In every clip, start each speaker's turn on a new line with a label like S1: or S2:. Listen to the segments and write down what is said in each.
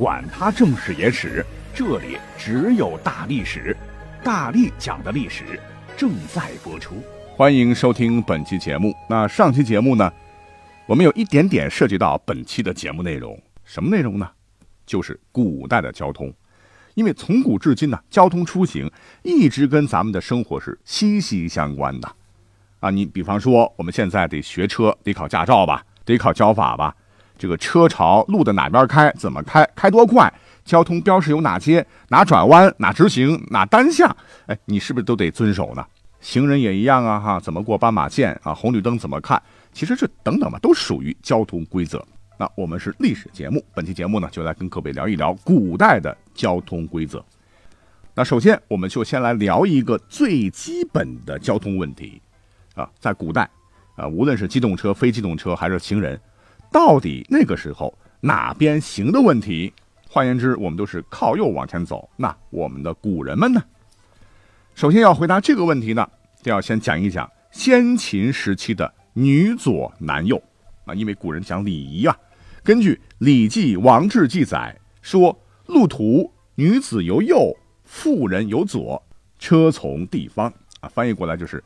S1: 管他正史野史。这里只有大历史，大力讲的历史正在播出，
S2: 欢迎收听本期节目。那上期节目呢，我们有一点点涉及到本期的节目内容，什么内容呢？就是古代的交通，因为从古至今呢，交通出行一直跟咱们的生活是息息相关的。啊，你比方说，我们现在得学车，得考驾照吧，得考交法吧，这个车朝路的哪边开，怎么开，开多快？交通标识有哪些？哪转弯？哪直行？哪单向？哎，你是不是都得遵守呢？行人也一样啊，哈，怎么过斑马线啊？红绿灯怎么看？其实这等等吧，都属于交通规则。那我们是历史节目，本期节目呢，就来跟各位聊一聊古代的交通规则。那首先，我们就先来聊一个最基本的交通问题啊，在古代啊，无论是机动车、非机动车还是行人，到底那个时候哪边行的问题？换言之，我们都是靠右往前走。那我们的古人们呢？首先要回答这个问题呢，就要先讲一讲先秦时期的女左男右啊。因为古人讲礼仪啊，根据《礼记·王志》记载说：“路途女子由右，妇人由左，车从地方。”啊，翻译过来就是，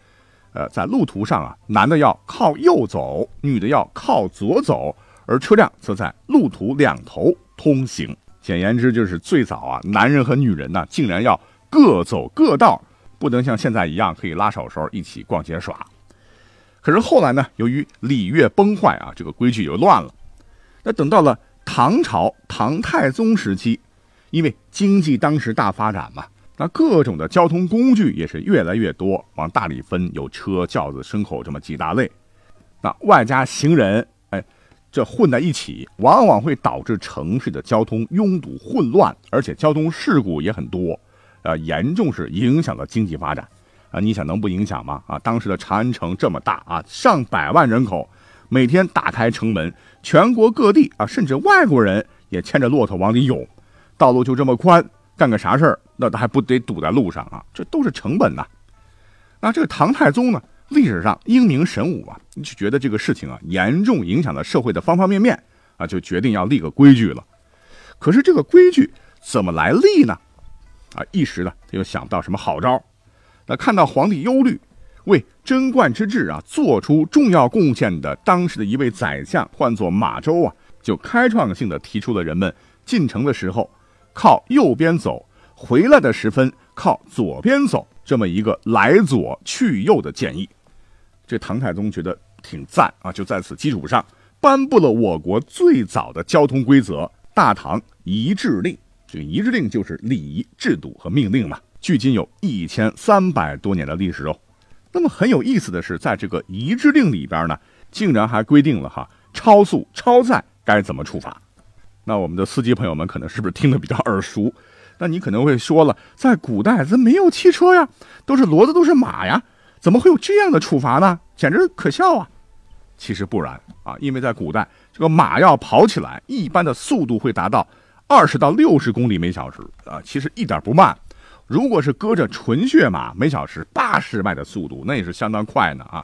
S2: 呃，在路途上啊，男的要靠右走，女的要靠左走，而车辆则在路途两头通行。简言之，就是最早啊，男人和女人呢，竟然要各走各道，不能像现在一样可以拉手手一起逛街耍。可是后来呢，由于礼乐崩坏啊，这个规矩又乱了。那等到了唐朝唐太宗时期，因为经济当时大发展嘛，那各种的交通工具也是越来越多，往大里分，有车、轿子、牲口这么几大类，那外加行人。哎这混在一起，往往会导致城市的交通拥堵混乱，而且交通事故也很多，呃，严重是影响了经济发展，啊，你想能不影响吗？啊，当时的长安城这么大啊，上百万人口，每天打开城门，全国各地啊，甚至外国人也牵着骆驼往里涌，道路就这么宽，干个啥事儿，那他还不得堵在路上啊？这都是成本呐。那这个唐太宗呢？历史上英明神武啊，就觉得这个事情啊严重影响了社会的方方面面啊，就决定要立个规矩了。可是这个规矩怎么来立呢？啊，一时呢他又想不到什么好招。那看到皇帝忧虑，为贞观之治啊做出重要贡献的当时的一位宰相，唤作马周啊，就开创性的提出了人们进城的时候靠右边走，回来的时分靠左边走这么一个来左去右的建议。这唐太宗觉得挺赞啊，就在此基础上颁布了我国最早的交通规则《大唐仪制令》。这个仪制令就是礼仪制度和命令嘛，距今有一千三百多年的历史哦。那么很有意思的是，在这个仪制令里边呢，竟然还规定了哈超速超载该怎么处罚。那我们的司机朋友们可能是不是听得比较耳熟？那你可能会说了，在古代咱没有汽车呀，都是骡子，都是马呀。怎么会有这样的处罚呢？简直可笑啊！其实不然啊，因为在古代，这个马要跑起来，一般的速度会达到二十到六十公里每小时啊，其实一点不慢。如果是搁着纯血马，每小时八十迈的速度，那也是相当快呢啊。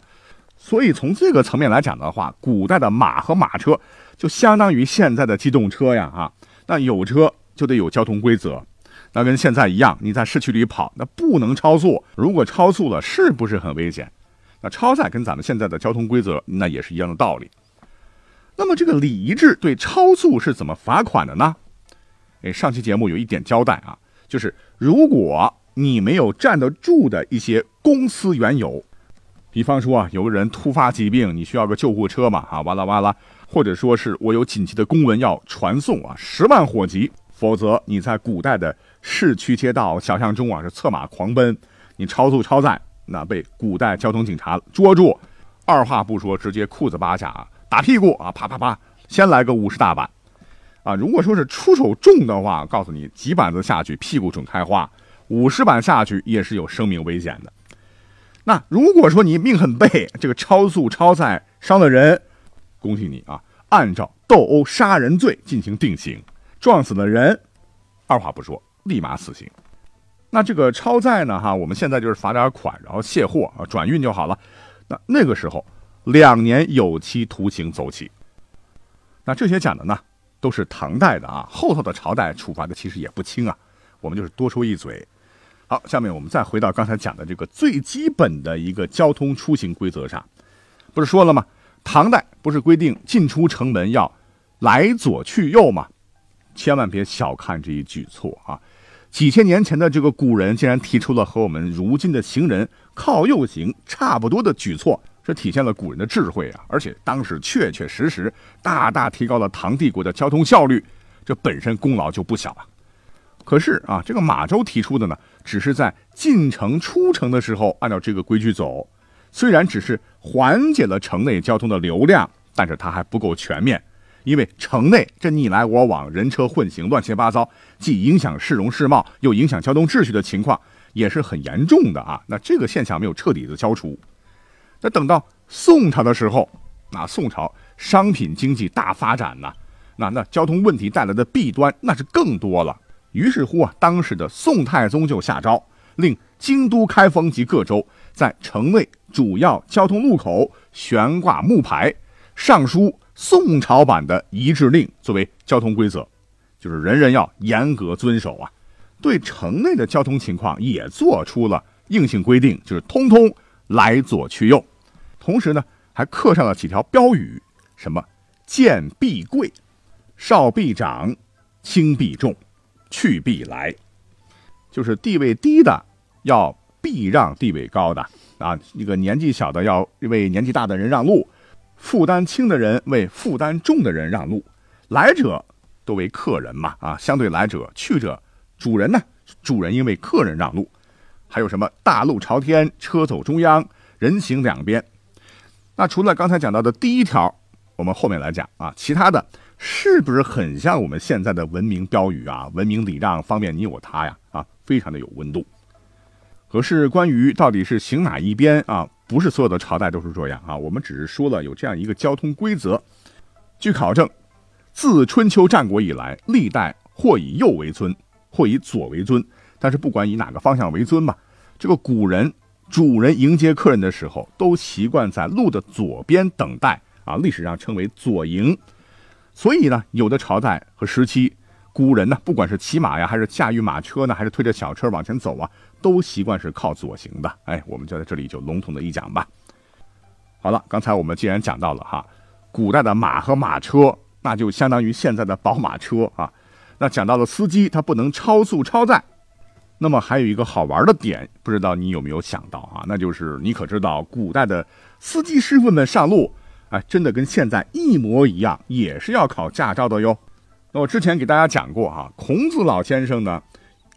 S2: 所以从这个层面来讲的话，古代的马和马车就相当于现在的机动车呀啊。那有车就得有交通规则。那跟现在一样，你在市区里跑，那不能超速。如果超速了，是不是很危险？那超载跟咱们现在的交通规则那也是一样的道理。那么这个礼仪制对超速是怎么罚款的呢？哎，上期节目有一点交代啊，就是如果你没有站得住的一些公司原有，比方说啊，有个人突发疾病，你需要个救护车嘛，啊，哇啦哇啦，或者说是我有紧急的公文要传送啊，十万火急，否则你在古代的。市区街道、小巷中啊，是策马狂奔，你超速超载，那被古代交通警察捉住，二话不说，直接裤子扒下啊，打屁股啊，啪啪啪，先来个五十大板，啊，如果说是出手重的话，告诉你几板子下去，屁股准开花，五十板下去也是有生命危险的。那如果说你命很背，这个超速超载伤了人，恭喜你啊，按照斗殴杀人罪进行定刑，撞死了人，二话不说立马死刑。那这个超载呢？哈，我们现在就是罚点款，然后卸货啊，转运就好了。那那个时候，两年有期徒刑走起。那这些讲的呢，都是唐代的啊，后头的朝代处罚的其实也不轻啊。我们就是多说一嘴。好，下面我们再回到刚才讲的这个最基本的一个交通出行规则上，不是说了吗？唐代不是规定进出城门要来左去右吗？千万别小看这一举措啊！几千年前的这个古人竟然提出了和我们如今的行人靠右行差不多的举措，这体现了古人的智慧啊！而且当时确确实实大大提高了唐帝国的交通效率，这本身功劳就不小啊。可是啊，这个马周提出的呢，只是在进城出城的时候按照这个规矩走，虽然只是缓解了城内交通的流量，但是它还不够全面。因为城内这你来我往，人车混行，乱七八糟，既影响市容市貌，又影响交通秩序的情况，也是很严重的啊。那这个现象没有彻底的消除。那等到宋朝的时候，那宋朝商品经济大发展呢，那那交通问题带来的弊端那是更多了。于是乎啊，当时的宋太宗就下诏，令京都、开封及各州在城内主要交通路口悬挂木牌，上书。宋朝版的一致令作为交通规则，就是人人要严格遵守啊。对城内的交通情况也做出了硬性规定，就是通通来左去右。同时呢，还刻上了几条标语，什么见必贵，少必长，轻必重，去必来，就是地位低的要避让地位高的啊，一个年纪小的要为年纪大的人让路。负担轻的人为负担重的人让路，来者都为客人嘛啊，相对来者去者主人呢，主人因为客人让路，还有什么大路朝天，车走中央，人行两边。那除了刚才讲到的第一条，我们后面来讲啊，其他的是不是很像我们现在的文明标语啊？文明礼让，方便你我他呀啊，非常的有温度。可是关于到底是行哪一边啊？不是所有的朝代都是这样啊，我们只是说了有这样一个交通规则。据考证，自春秋战国以来，历代或以右为尊，或以左为尊。但是不管以哪个方向为尊吧，这个古人主人迎接客人的时候，都习惯在路的左边等待啊，历史上称为左迎。所以呢，有的朝代和时期。古人呢，不管是骑马呀，还是驾驭马车呢，还是推着小车往前走啊，都习惯是靠左行的。哎，我们就在这里就笼统的一讲吧。好了，刚才我们既然讲到了哈，古代的马和马车，那就相当于现在的宝马车啊。那讲到了司机，他不能超速超载。那么还有一个好玩的点，不知道你有没有想到啊？那就是你可知道，古代的司机师傅们上路，哎，真的跟现在一模一样，也是要考驾照的哟。那我之前给大家讲过哈，孔子老先生呢，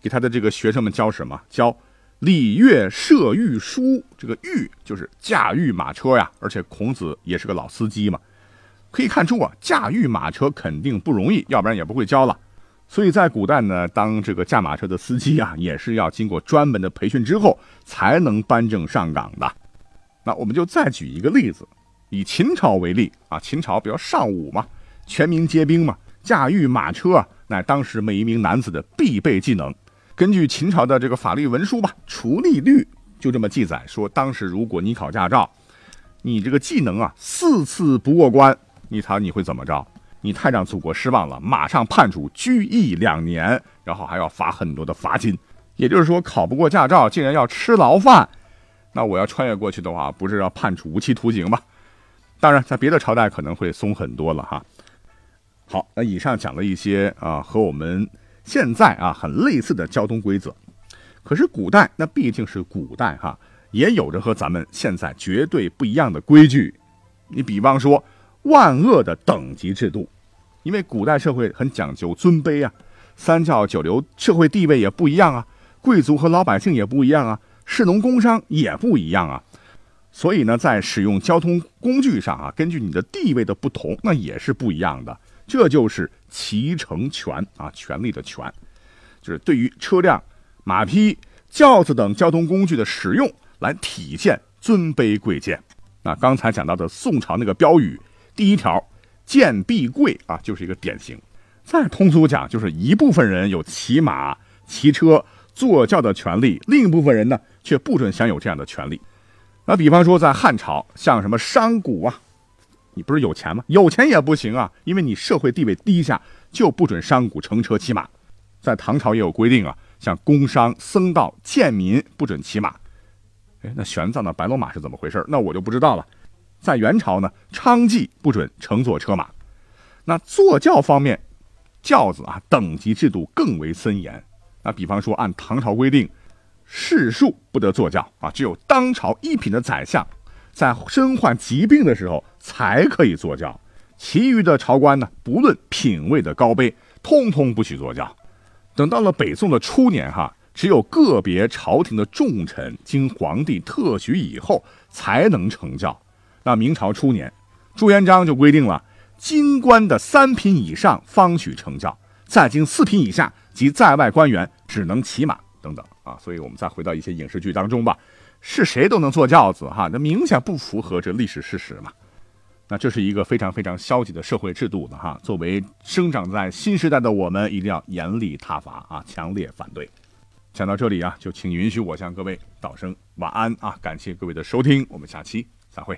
S2: 给他的这个学生们教什么？教礼乐射御书。这个御就是驾驭马车呀，而且孔子也是个老司机嘛，可以看出啊，驾驭马车肯定不容易，要不然也不会教了。所以在古代呢，当这个驾马车的司机啊，也是要经过专门的培训之后才能颁证上岗的。那我们就再举一个例子，以秦朝为例啊，秦朝比如上午嘛，全民皆兵嘛。驾驭马车，乃当时每一名男子的必备技能。根据秦朝的这个法律文书吧，《除吏律》就这么记载说：当时如果你考驾照，你这个技能啊四次不过关，你猜你会怎么着？你太让祖国失望了，马上判处拘役两年，然后还要罚很多的罚金。也就是说，考不过驾照，竟然要吃牢饭。那我要穿越过去的话，不是要判处无期徒刑吗？当然，在别的朝代可能会松很多了哈。好，那以上讲了一些啊和我们现在啊很类似的交通规则，可是古代那毕竟是古代哈，也有着和咱们现在绝对不一样的规矩。你比方说万恶的等级制度，因为古代社会很讲究尊卑啊，三教九流社会地位也不一样啊，贵族和老百姓也不一样啊，士农工商也不一样啊，所以呢，在使用交通工具上啊，根据你的地位的不同，那也是不一样的。这就是骑乘权啊，权力的权，就是对于车辆马匹、轿子等交通工具的使用，来体现尊卑贵贱。那刚才讲到的宋朝那个标语，第一条“贱必贵”啊，就是一个典型。再通俗讲，就是一部分人有骑马、骑车、坐轿的权利，另一部分人呢，却不准享有这样的权利。那比方说，在汉朝，像什么商贾啊，你不是有钱吗？有钱也不行啊，因为你社会地位低下，就不准商贾乘车骑马。在唐朝也有规定啊，像工商、僧道、贱民不准骑马。哎，那玄奘的白龙马是怎么回事？那我就不知道了。在元朝呢，娼妓不准乘坐车马。那坐轿方面，轿子啊等级制度更为森严。那比方说，按唐朝规定。士庶不得坐轿啊，只有当朝一品的宰相，在身患疾病的时候才可以坐轿。其余的朝官呢，不论品位的高卑，通通不许坐轿。等到了北宋的初年，哈，只有个别朝廷的重臣经皇帝特许以后才能乘轿。那明朝初年，朱元璋就规定了，京官的三品以上方许乘轿，在京四品以下及在外官员只能骑马。等等啊，所以我们再回到一些影视剧当中吧，是谁都能坐轿子哈，那明显不符合这历史事实嘛。那这是一个非常非常消极的社会制度的哈。作为生长在新时代的我们，一定要严厉挞伐啊，强烈反对。讲到这里啊，就请允许我向各位道声晚安啊，感谢各位的收听，我们下期再会。